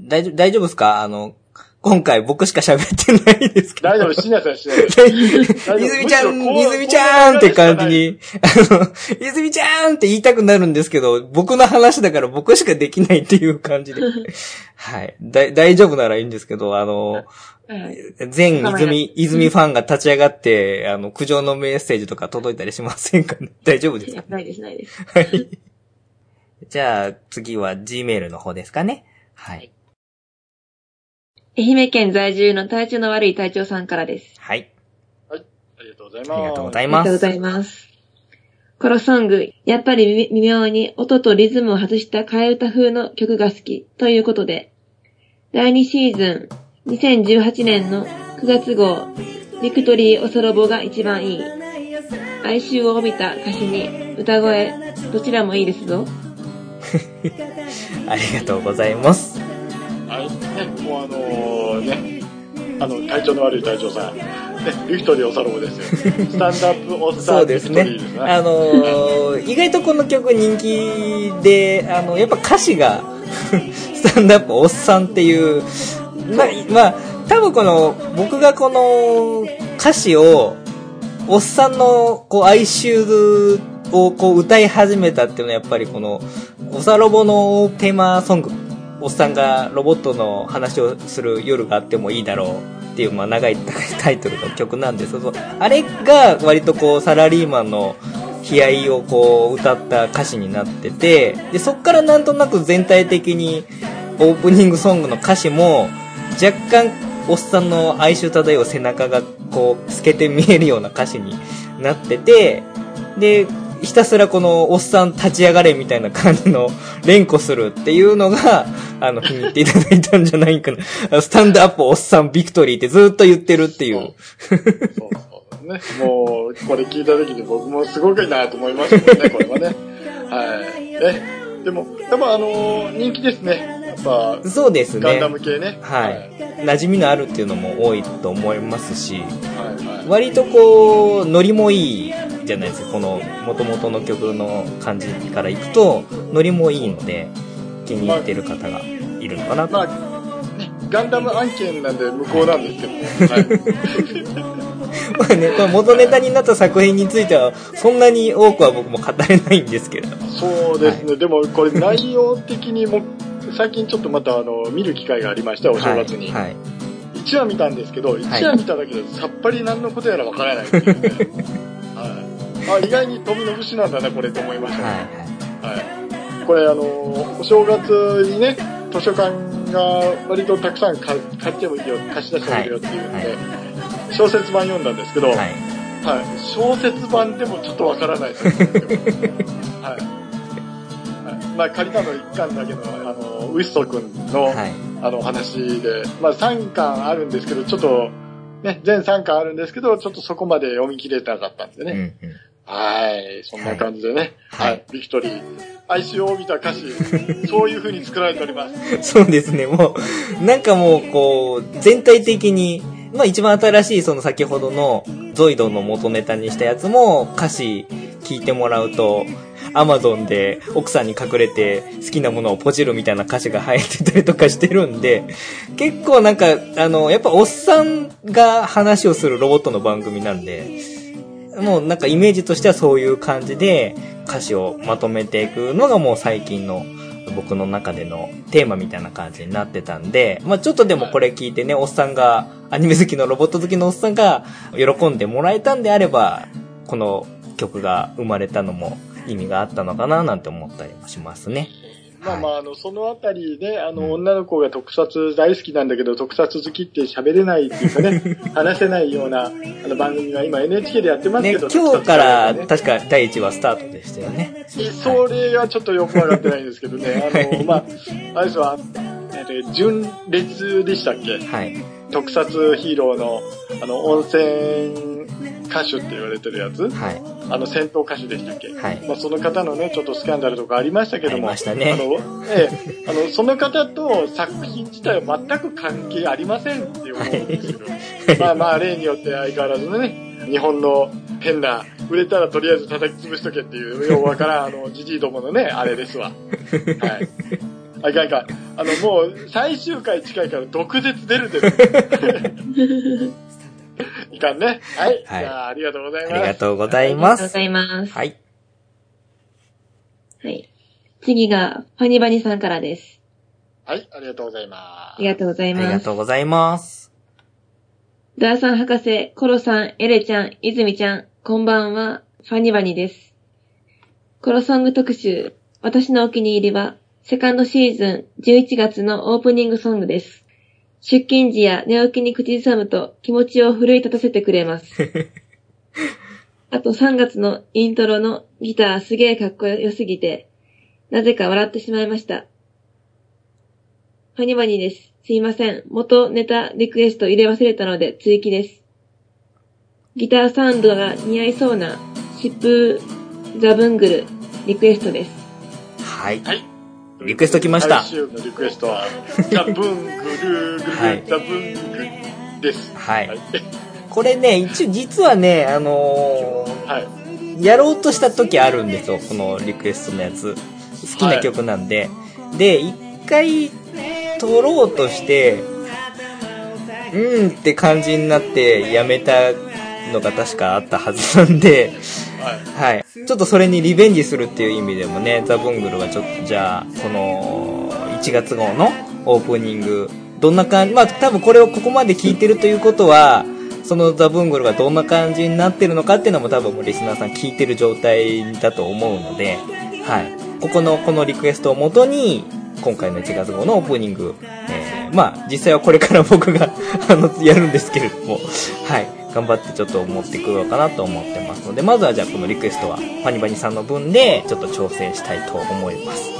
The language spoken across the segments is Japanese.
大丈夫、大丈夫ですか？あの、今回僕しか喋ってないですけど。大丈夫、しなさい、しなさい。泉ちゃん、泉ちゃんって感じに、あの、泉ちゃんって言いたくなるんですけど、僕の話だから僕しかできないっていう感じで。はい。だ、大丈夫ならいいんですけど、あの、全泉、泉ファンが立ち上がって、あの、苦情のメッセージとか届いたりしませんかね？大丈夫ですか？ないです、ないです。はい。じゃあ、次は Gmail の方ですかね？はい。愛媛県在住の体調の悪い隊長さんからです。はい。はい。ありがとうございます。ありがとうございます。ありがとうございます。このソング、やっぱり微妙に音とリズムを外した替え歌風の曲が好きということで、第2シーズン2018年の9月号、ビクトリー・オソロボが一番いい。哀愁を帯びた歌詞に歌声、どちらもいいですぞ。ありがとうございます。はい、ね、もうあのね、あの、体調の悪い隊長さん。ね、ビクトリー・オサロボですよ。スタンドアップ・オビクトリーですね。あのー、意外とこの曲人気で、あの、やっぱ歌詞が スタンドアップ・おっさんっていう、まあ、まあ、多分この、僕がこの歌詞を、おっさんのこう哀愁をこう歌い始めたっていうのはやっぱりこの、おさロボのテーマソングおっさんがロボットの話をする夜があってもいいだろうっていう、まあ、長いタイトルの曲なんですけど、あれが割とこう、サラリーマンの悲哀をこう、歌った歌詞になってて、で、そっからなんとなく全体的に、オープニングソングの歌詞も、若干、おっさんの哀愁漂う背中がこう、透けて見えるような歌詞になってて、で、ひたすらこのおっさん立ち上がれみたいな感じの連呼するっていうのが、あの、気に入っていただいたんじゃないかな。スタンドアップおっさんビクトリーってずっと言ってるっていう。そうそうね。もう、これ聞いた時に僕もすごくいいなと思いましたもんね、これはね。はい。ね。でも、やっぱあのー、人気ですね。やっぱ、そうですね。ガンダム系ね。はい。はい、馴染みのあるっていうのも多いと思いますし、はいはい、割とこう、ノリもいいじゃないですか。この、元々の曲の感じからいくと、ノリもいいので、気に入ってる方がいるのかなと。まあ、ね、ガンダム案件なんで向こうなんですけど、はい まあね、この元ネタになった作品については、そんなに多くは僕も語れないんですけど。そうですね、はい、でもこれ内容的にも、最近ちょっとまたあの、見る機会がありました、お正月に。はい。はい、1話見たんですけど、1話見ただけでさっぱり何のことやらわからないっていうね。はい。あ、意外に富の節なんだな、これと思いましたね。はい、はい。これあの、お正月にね、図書館が割とたくさん買ってもいいよ、貸し出してもいいよっていうんで、はい小説版読んだんですけど、はい。はい。小説版でもちょっとわからないですよ。はい。まあ、借りたの1巻だけの、あの、ウィスト君の、はい、あの、話で、まあ、3巻あるんですけど、ちょっと、ね、全3巻あるんですけど、ちょっとそこまで読み切れなかったんでね。うんうん、はい。そんな感じでね。はい。はい、ビクトリー。哀愁を帯びた歌詞、そういう風に作られております。そうですね、もう、なんかもう、こう、全体的に、まあ一番新しいその先ほどのゾイドの元ネタにしたやつも歌詞聞いてもらうと、アマゾンで奥さんに隠れて好きなものをポチるみたいな歌詞が入ってたりとかしてるんで、結構なんか、あの、やっぱおっさんが話をするロボットの番組なんで、もうなんかイメージとしてはそういう感じで歌詞をまとめていくのがもう最近の僕の中でのテーマみたいな感じになってたんで、まあちょっとでもこれ聞いてね、おっさんが、アニメ好きのロボット好きのおっさんが喜んでもらえたんであれば、この曲が生まれたのも意味があったのかななんて思ったりもしますね。まあまあ、あの、そのあたりで、あの、女の子が特撮大好きなんだけど、特撮好きって喋れないっていうかね、話せないような、あの番組が今 NHK でやってますけど、ね、今日から確か第1話スタートでしたよね。それはちょっとよくわかってないんですけどね、あの、まあ、あれですわ、えっと、純烈でしたっけ？はい。特撮ヒーローの、あの、温泉歌手って言われてるやつ、はい、あの戦闘歌手でしたっけ、はい、まあ、その方のね、ちょっとスキャンダルとかありましたけども、あの、ええ、あの、その方と作品自体は全く関係ありませんって思うんですけど、はい、まあまあ、例によって相変わらずね、日本の変な、売れたらとりあえず叩き潰しとけっていう、ようわからん、あの、じじいどものね、あれですわ。はい。あかんあかん。あの、もう、最終回近いから毒舌出る出る。いかんね。はい。はいじゃあ、ありがとうございます。ありがとうございあります。がとうございます。はい。はい。次が、ファニバニさんからです。はい、ありがとうございまありがとうございあります。がとうございます。ダーさん博士、コロさん、エレちゃん、イズミちゃん、こんばんは、ファニバニです。コロソング特集、私のお気に入りは、セカンドシーズン11月のオープニングソングです。出勤時や寝起きに口ずさむと気持ちを奮い立たせてくれます。あと3月のイントロのギターすげえかっこよすぎて、なぜか笑ってしまいました。ファニバニです。すいません。元ネタリクエスト入れ忘れたので追記です。ギターサウンドが似合いそうな疾風ザブングルリクエストです。はい。はい。リクエスト来ましたのリクエストは、ザ・ブングルーグルはいザ・ブングルです。はいはい。これね、一応実はね、あのはい。ーやろうとした時あるんですよ、このリクエストのやつ。好きな曲なんで。で、一回撮ろうとして、うんって感じになってやめたのが確かあったはずなんで、はい。ちょっとそれにリベンジするっていう意味でもね、ザ・ブングルはちょっとじゃあ、この1月号のオープニング、どんな感じ、まあ多分これをここまで聞いてるということは、そのザ・ブングルがどんな感じになってるのかっていうのも多分もうリスナーさん聞いてる状態だと思うので、はい。ここの、このリクエストをもとに、今回の1月号のオープニング、えー、まあ実際はこれから僕が、あの、やるんですけれども、はい。頑張ってちょっと持ってくろうかなと思ってますので、まずはじゃあこのリクエストは、パニバニさんの分で、ちょっと調整したいと思います。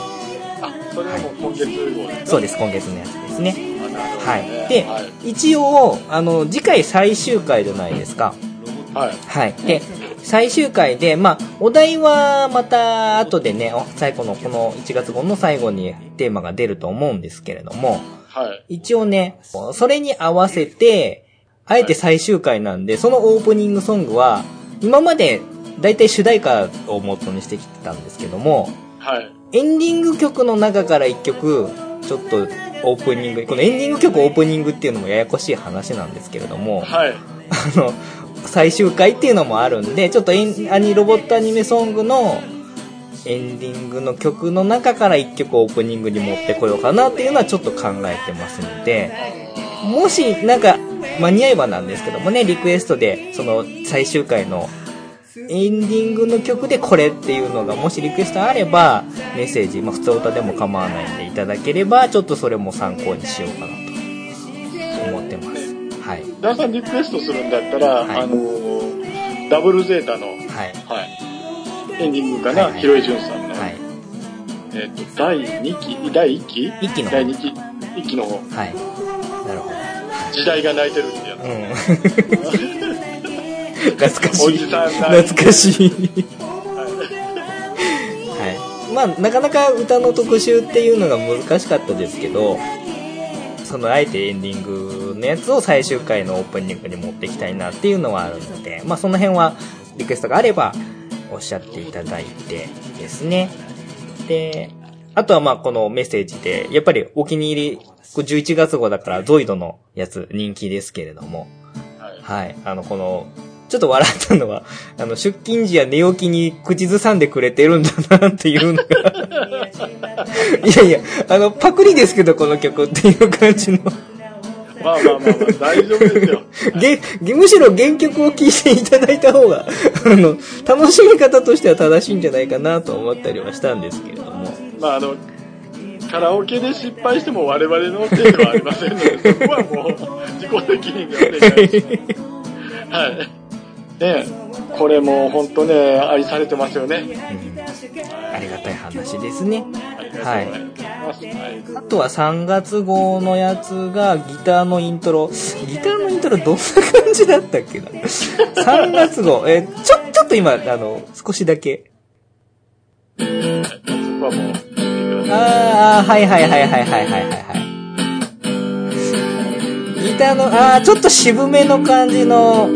あ、それはもう今月号ですか？そうです、今月のやつですね。あなるほどはいね。ではい。一応、あの、次回最終回じゃないですか。はい。はい。で、最終回で、まあ、お題はまた後でね、お最後のこの1月号の最後にテーマが出ると思うんですけれども、はい。一応ね、それに合わせて、あえて最終回なんで、そのオープニングソングは、今まで大体主題歌を元にしてきてたんですけども、はい。エンディング曲の中から一曲、ちょっとオープニング、このエンディング曲オープニングっていうのもややこしい話なんですけれども、はい。あの、最終回っていうのもあるんで、ちょっとエンアニロボットアニメソングのエンディングの曲の中から一曲オープニングに持ってこようかなっていうのはちょっと考えてますので、もしなんか間に合えばなんですけどもね、リクエストでその最終回のエンディングの曲でこれっていうのがもしリクエストあればメッセージ、まあ普通歌でも構わないんでいただければちょっとそれも参考にしようかなと思ってます。はい。ダンさんリクエストするんだったら、はいあのー、ダブルゼータの、はい。はい。エンディングかな、はいはいひろいじゅんさんの、はい。えっ、と、第2期、第1期？一期の方第2期、1期の方。はい。なるほど。時代が泣いてるってや。懐かしい。おじさん泣い懐かしい。はい。まあ、なかなか歌の特集っていうのが難しかったですけど、そのあえてエンディングのやつを最終回のオープニングに持っていきたいなっていうのはあるので、まあその辺はリクエストがあればおっしゃっていただいてですね。で、あとはまあこのメッセージで、やっぱりお気に入り、これ11月号だからゾイドのやつ人気ですけれども、はい。はい。あの、この、ちょっと笑ったのは、あの、出勤時や寝起きに口ずさんでくれてるんだなっていうのが。いやいや、あの、パクリですけど、この曲っていう感じの。まあまあまあまあ、大丈夫ですよ。げ、げむしろ原曲を聴いていただいた方が、あの、楽しみ方としては正しいんじゃないかなと思ったりはしたんですけれども。まああの、カラオケで失敗しても我々のせいではありませんので、そこはもう自己責任でお願いします。はい。ねこれも本当ね、愛されてますよね。うんありがたい話ですね。はい。あとは3月号のやつがギターのイントロ。ギターのイントロどんな感じだったっけな ?3 月号。えーちょ、ちょっと今、あの、少しだけ。そこはもう、ああ、はいはいはいはいはいはいはい。ギターの、ああ、ちょっと渋めの感じの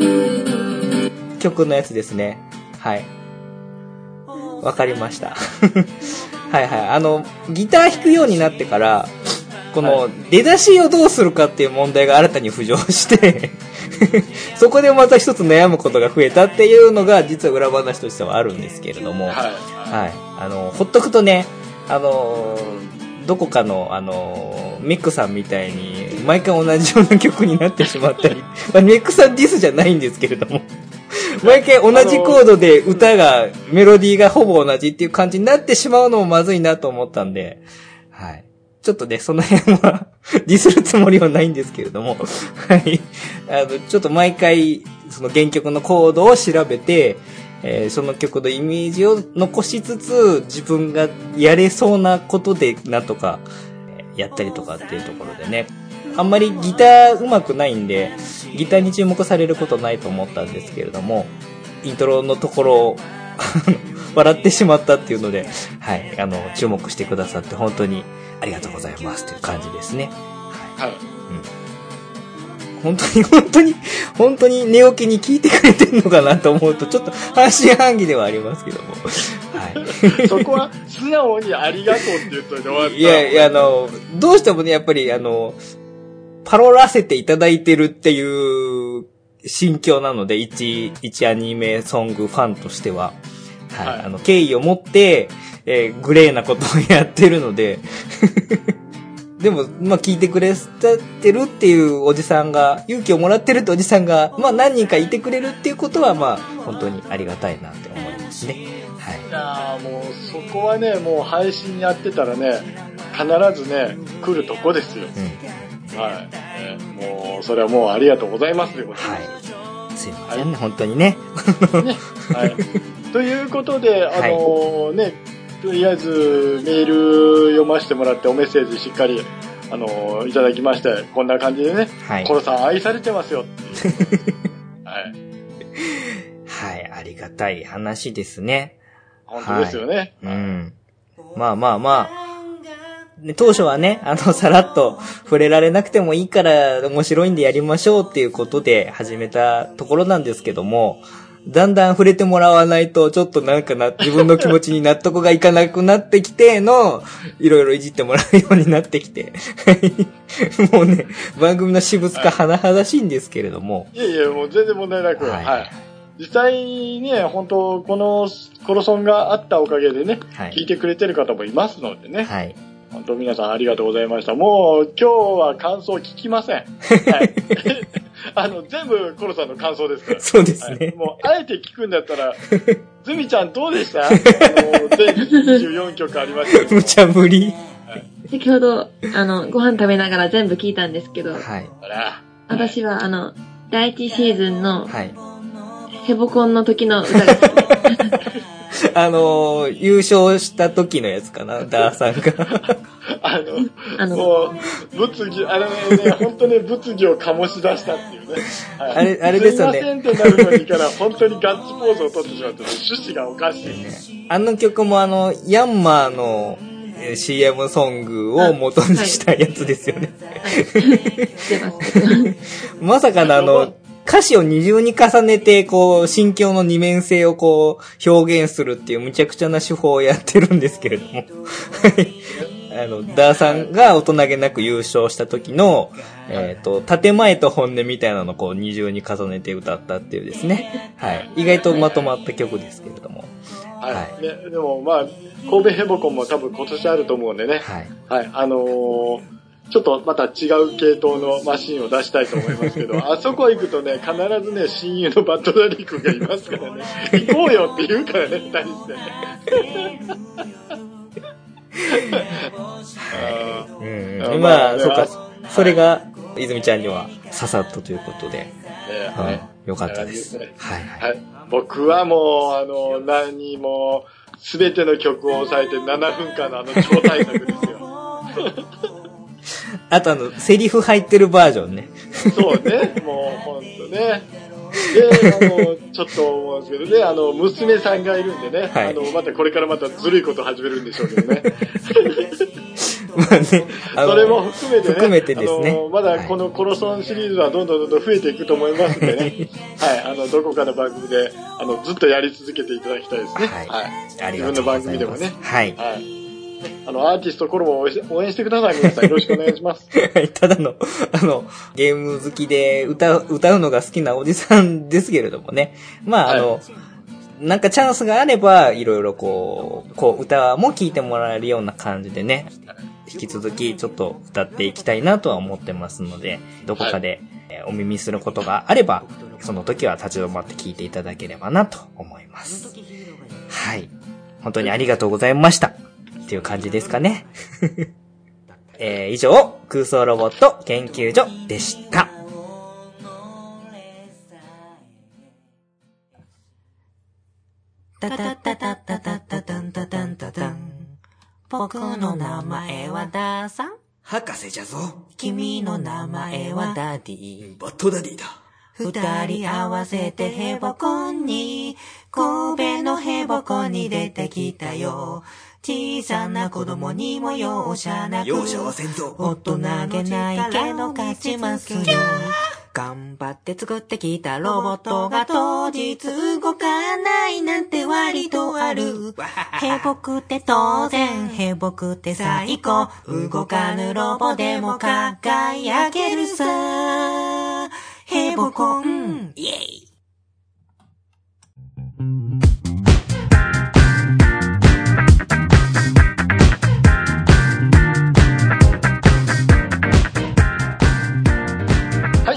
曲のやつですね。はい。わかりました。はいはい。あの、ギター弾くようになってから、この出だしをどうするかっていう問題が新たに浮上して そこでまた一つ悩むことが増えたっていうのが実は裏話としてはあるんですけれども、はい、はい、あのほっとくとねあの、どこかの、あの、ミックさんみたいに、毎回同じような曲になってしまったり、まあ、ミックさんディスじゃないんですけれども 毎回同じコードで歌が、メロディーがほぼ同じっていう感じになってしまうのもまずいなと思ったんで、はい。ちょっとね、その辺は ディスるつもりはないんですけれどもはい。あの、ちょっと毎回、その原曲のコードを調べて、えー、その曲のイメージを残しつつ、自分がやれそうなことで、なんとか、やったりとかっていうところでね。あんまりギター上手くないんで、ギターに注目されることないと思ったんですけれども、イントロのところを笑ってしまったっていうので、はい、あの、注目してくださって本当にありがとうございますという感じですね。はい。はい、うん。本当に、本当に、本当に寝起きに聞いてくれてんのかなと思うと、ちょっと半信半疑ではありますけども。はい。そこは素直にありがとうって言っといて終わった。いや、いや、あの、どうしてもね、やっぱり、あの、パロらせていただいてるっていう心境なので、一、一アニメソングファンとしては。はい。はい、あの、敬意を持って、えー、グレーなことをやってるのででも、まあ、聞いてくれてるっていうおじさんが、勇気をもらってるっておじさんが、まあ、何人かいてくれるっていうことは、まあ、本当にありがたいなって思いますね。はい。いやもう、そこはね、もう配信やってたらね、必ずね、来るとこですよ。うん。はい。えもう、それはもうありがとうございますということで。はい。すいませんね、はい、本当にね。ね。はい。ということで、あのー、ね、とりあえずメール読ませてもらっておメッセージしっかり、あのいただきまして、こんな感じでね、はい、コロさん愛されてますよはい。はい、ありがたい話ですね。本当ですよね。はい、うん。まあまあまあ、当初はね、あの、さらっと触れられなくてもいいから面白いんでやりましょうっていうことで始めたところなんですけども、だんだん触れてもらわないと、ちょっとなんかな、自分の気持ちに納得がいかなくなってきての、いろいろいじってもらうようになってきて。もうね、番組の私物化甚だしいんですけれども。いやいや、もう全然問題なく。はい。はい、実際ね、本当このコロソンがあったおかげでね、はい、聞いてくれてる方もいますのでね。はい。本当皆さんありがとうございました。もう今日は感想聞きません。はい。あの、全部コロさんの感想ですから。そうですね。はい、もう、あえて聞くんだったら、ズミちゃんどうでした？あの、全24曲ありましたけど。無茶ぶり。はい、先ほど、あの、ご飯食べながら全部聞いたんですけど、はい。私は、あの、第一シーズンの、はい。ヘボコンの時の歌が好き。あのー、優勝した時のやつかな、ダーさんが。あの、あのもう、物議、あれね、本当ね、物議を醸し出したっていうね。はい、あれ、あれですよね。すいませんってなるのにから、本当にガッツポーズを取ってしまって、趣旨がおかしい。ね、あの曲もあの、ヤンマーの、CM ソングを元にしたやつですよね。まさかのあの、歌詞を二重に重ねて、こう、心境の二面性をこう、表現するっていうむちゃくちゃな手法をやってるんですけれども。あの、ダーさんが大人げなく優勝した時の、えっ、ー、と、建前と本音みたいなのをこう二重に重ねて歌ったっていうですね。はい。意外とまとまった曲ですけれども。はい。はい、ね、でもまあ、神戸ヘボコンも多分今年あると思うんでね。はい。はい。あのーちょっとまた違う系統のマシンを出したいと思いますけど、あそこ行くとね、必ずね、親友のバッドダディ君がいますからね、行こうよって言うからね、二人して。うん、まあ、そっか、それが、泉ちゃんには刺さったということで、はい、よかったです。はい、はい。僕はもう、あの、何も、すべての曲を抑えて7分間のあの超大作ですよ。あとあの、セリフ入ってるバージョンね。そうね、もうほんとね。で、あの、ちょっと思うんですけどね、あの、娘さんがいるんでね、はい、あの、またこれからまたずるいこと始めるんでしょうけどね。まあね、それも含めてね、含めてですね。まだこのコロソンシリーズはどんどんどんどん増えていくと思いますんでね、はい、あの、どこかの番組で、あの、ずっとやり続けていただきたいですね。はい。はい、自分の番組でもね。はい。はい あの、アーティストコロも応援してください。皆さんよろしくお願いします。はい、ただの、あの、ゲーム好きで歌う、歌うのが好きなおじさんですけれどもね。まあ、あの、はいなんかチャンスがあれば、いろいろこう、こう歌も聴いてもらえるような感じでね、引き続きちょっと歌っていきたいなとは思ってますので、どこかでお耳することがあれば、その時は立ち止まって聴いていただければなと思います。はい。本当にありがとうございました。っていう感じですかね。えー、以上、空想ロボット研究所でした。タタタタタタタタタタタタタン。僕の名前はダーさん。博士じゃぞ。君の名前はダディ。バットダディだ。二人合わせてヘボコンに、神戸のヘボコンに出てきたよ。小さな子供にも容赦なく。容赦はせんぞ。大人げないけど勝ちますよ。頑張って作ってきたロボットが当日動かないなんて割とある。へぼくて当然、へぼくて最高。動かぬロボでも輝けるさ。へぼこん、イェイ。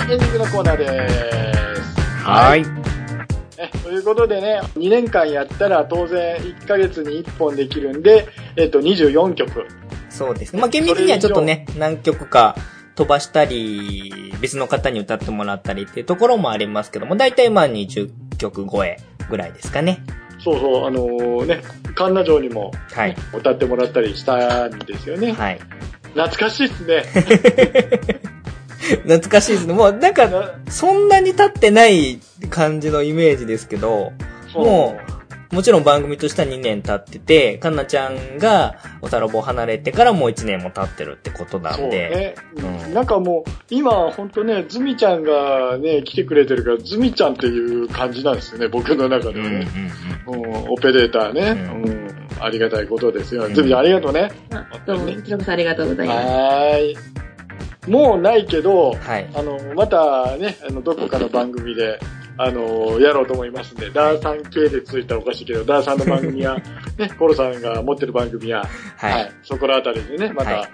エンディングのコーナーです。はい。えということでね、2年間やったら当然1ヶ月に1本できるんで、えっと、24曲。そうですね。まあ、厳密にはちょっとね、何曲か飛ばしたり、別の方に歌ってもらったりっていうところもありますけども、だいたいまあ20曲超えぐらいですかね。そうそう、あのー、ね、神奈城にも、はい、歌ってもらったりしたんですよね。はい。懐かしいっすね。懐かしいですね。もう、なんか、そんなに経ってない感じのイメージですけど、もう、もちろん番組としては2年経ってて、かんなちゃんがおたろぼ離れてからもう1年も経ってるってことなんで。そうね。うん、なんかもう、今ほんとね、ズミちゃんがね、来てくれてるから、ズミちゃんっていう感じなんですよね、僕の中ではね。うん、うん、オペレーターね、うん、ありがたいことですよ。ズミちゃんありがとうね。どうも、こちらこそありがとうございます。はい。もうないけど、はい、あの、またね、あの、どこかの番組で、あの、やろうと思いますんで、ダーさん系でついたらおかしいけど、ダーさんの番組や、ね、コロさんが持ってる番組や、はい、はい、そこらあたりでね、また、はい、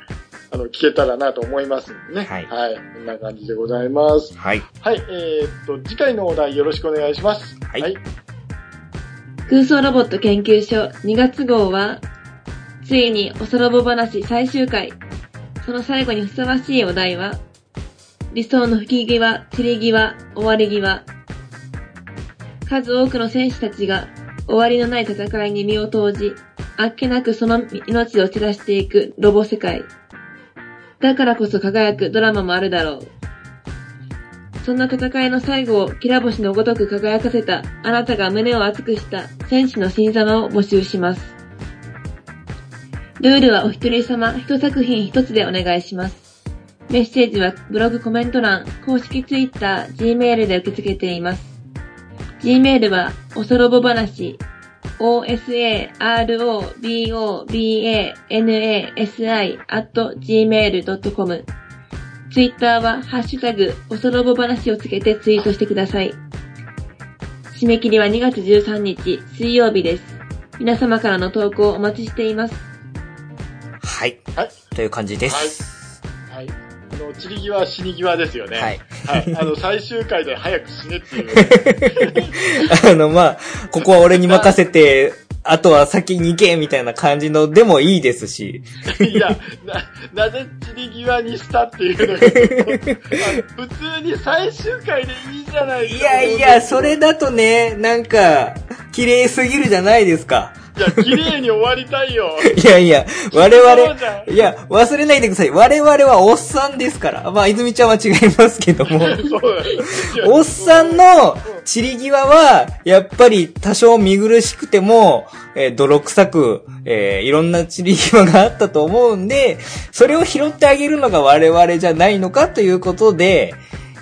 あの、聞けたらなと思いますんでね。はい。はい。こんな感じでございます。はい。はい、えー、っと、次回のお題よろしくお願いします。はい。はい、空想ロボット研究所2月号は、ついにおそろぼ話最終回その最後にふさわしいお題は、理想の吹き際、散り際、終わり際。数多くの戦士たちが終わりのない戦いに身を投じ、あっけなくその命を散らしていくロボ世界。だからこそ輝くドラマもあるだろう。そんな戦いの最後をきら星のごとく輝かせたあなたが胸を熱くした戦士の新様を募集します。ルールはお一人様一作品一つでお願いします。メッセージはブログコメント欄、公式 Twitter、Gmail で受け付けています。Gmail は、おそろぼ話、osarobobannasi at gmail.com Twitter は、ハッシュタグ、おそろぼ話をつけてツイートしてください。締め切りは2月13日、水曜日です。皆様からの投稿をお待ちしています。はい。はい。という感じです。はい。はい、あの、散り際、死に際ですよね。はい。はい。あの、最終回で早く死ねっていう。あの、まあ、ここは俺に任せて、あとは先に行けみたいな感じのでもいいですし。いや、な、なぜ散り際にしたっていうのが、普通に最終回でいいじゃないですか。いやいや、それだとね、なんか、綺麗すぎるじゃないですか。いや、綺麗に終わりたいよ。いやいや、我々、いや、忘れないでください。我々はおっさんですから。まあ、泉ちゃんは違いますけども。おっさんの散り際は、やっぱり多少見苦しくても、えー、泥臭く、えー、いろんな散り際があったと思うんで、それを拾ってあげるのが我々じゃないのかということで、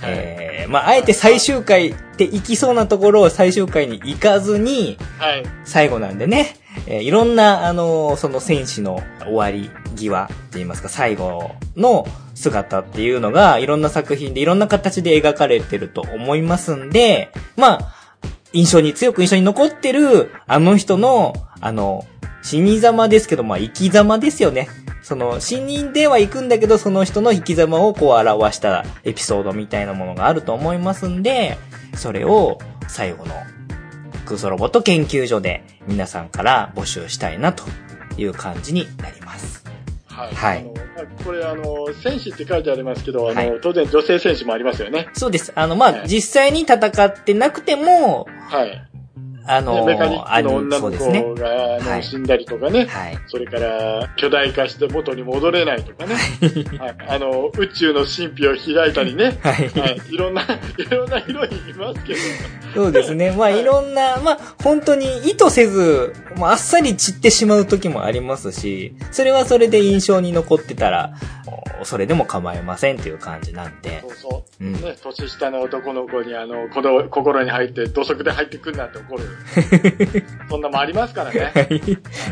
えー、まあ、あえて最終回って行きそうなところを最終回に行かずに、はい。最後なんでね、えーいろんな、あのーその戦士の終わり際って言いますか、最後の姿っていうのが、いろんな作品でいろんな形で描かれてると思いますんで、まあ、印象に、強く印象に残ってる、あの人の、あの、死に様ですけど、まあ、生き様ですよね。その、死人では行くんだけど、その人の生き様をこう表したエピソードみたいなものがあると思いますんで、それを最後の空想ロボット研究所で皆さんから募集したいなという感じになります。はい。はいあのまあこれ、あの、戦士って書いてありますけど、あの、はい当然女性戦士もありますよね。そうです。あの、まあ、はい実際に戦ってなくても、はい。あの、メカニックの女の。子が、あのはい死んだりとかね。はい。それから、巨大化して元に戻れないとかね。はい。あの、宇宙の神秘を開いたりね。はい。はい。いろんな、いろんなヒロインいますけど。そうですね。まあ、いろんな、まあ、本当に意図せず、まあ、あっさり散ってしまう時もありますし、それはそれで印象に残ってたら、おそれでも構いませんっていう感じなんでそ。うそう。うん。ね、年下の男の子に、あの、子供心に入って、土足で入ってくんなって怒る。そんなもんありますからね。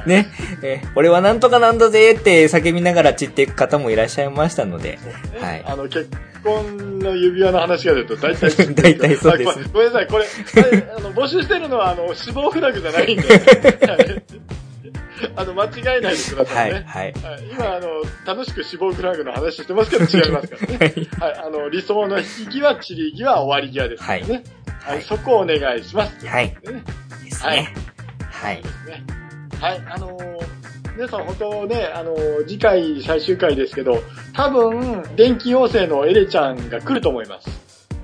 ね、えー俺はなんとかなんだぜって叫びながら散っていく方もいらっしゃいましたので、はい。あの、結婚の指輪の話が出ると大体 大体そうです。あごめんなさい、これ、ああの募集してるのは、あの、死亡フラグじゃないんで、はい あの、間違えないでくださはいい、ね。はい。はい今、あの、楽しく死亡フラグの話してますけど違いますからね。はい、あの、理想の引き際、散り際、終わり際ですからね。はいはい、そこをお願いします。はい。ねですはいね。はい。ね。はい、あのー皆さん本当ね、あのー次回最終回ですけど、多分、電気妖精のエレちゃんが来ると思います。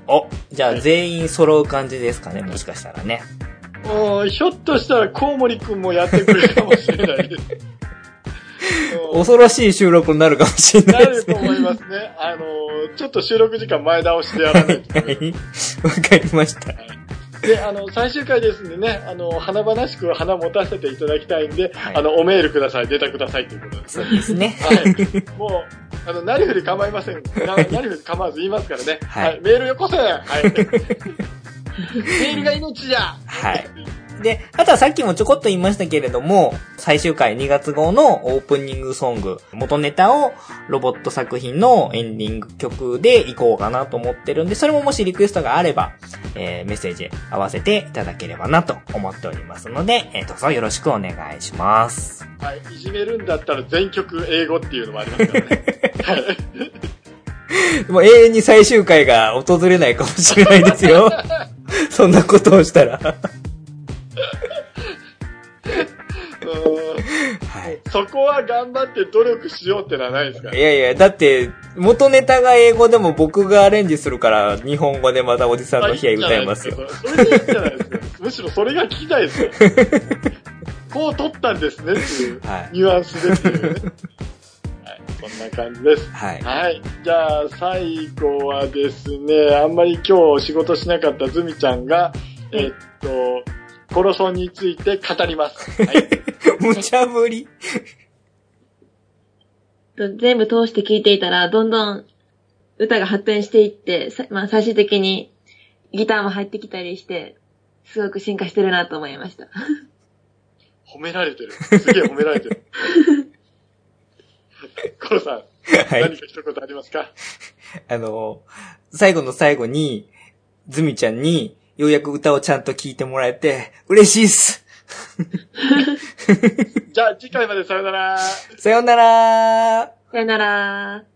お、じゃあ全員揃う感じですかね、もしかしたらね。おーひょっとしたらコウモリくんもやってくれるかもしれないです。うん恐ろしい収録になるかもしれなですね。ないると思いますね。あのーちょっと収録時間前倒しでやらないと。はい。わかりました。で、あの、最終回ですんでね、あの、華々しく花持たせていただきたいんで、はいあの、おメールください、データくださいということですね。そうですね。はい。もう、あの、なりふり構いません。ななりふり構わず言いますからね。はいはい。メールよこせはい。メールが命じゃはい。で、あとはさっきもちょこっと言いましたけれども、最終回2月号のオープニングソング、元ネタをロボット作品のエンディング曲で行こうかなと思ってるんで、それももしリクエストがあれば、えーメッセージ合わせていただければなと思っておりますので、えーどうぞよろしくお願いします。はい。いじめるんだったら全曲英語っていうのもありますからね。はい。もう永遠に最終回が訪れないかもしれないですよ。そんなことをしたら。はい。そこは頑張って努力しようってのはないですか？らい。やいや、だって、元ネタが英語でも僕がアレンジするから、日本語でまたおじさんの日は歌いますよ。それでいいんじゃないですか？むしろそれが聞きたいですよ。こう取ったんですねっていう、はいニュアンスでっていうね。はい、そんな感じです。はい。はい。じゃあ、最後はですね、あんまり今日仕事しなかったズミちゃんが、えっと、コロソンについて語ります。はい。無茶ぶり。全部通して聞いていたら、どんどん歌が発展していって、さまあ最終的にギターも入ってきたりして、すごく進化してるなと思いました。褒められてる。すげえ褒められてる。コロさん、はい何か一言ありますか？あの、最後の最後に、ズミちゃんに、ようやく歌をちゃんと聴いてもらえて、嬉しいっす。じゃあ、次回までさよなら。さようならさよなら。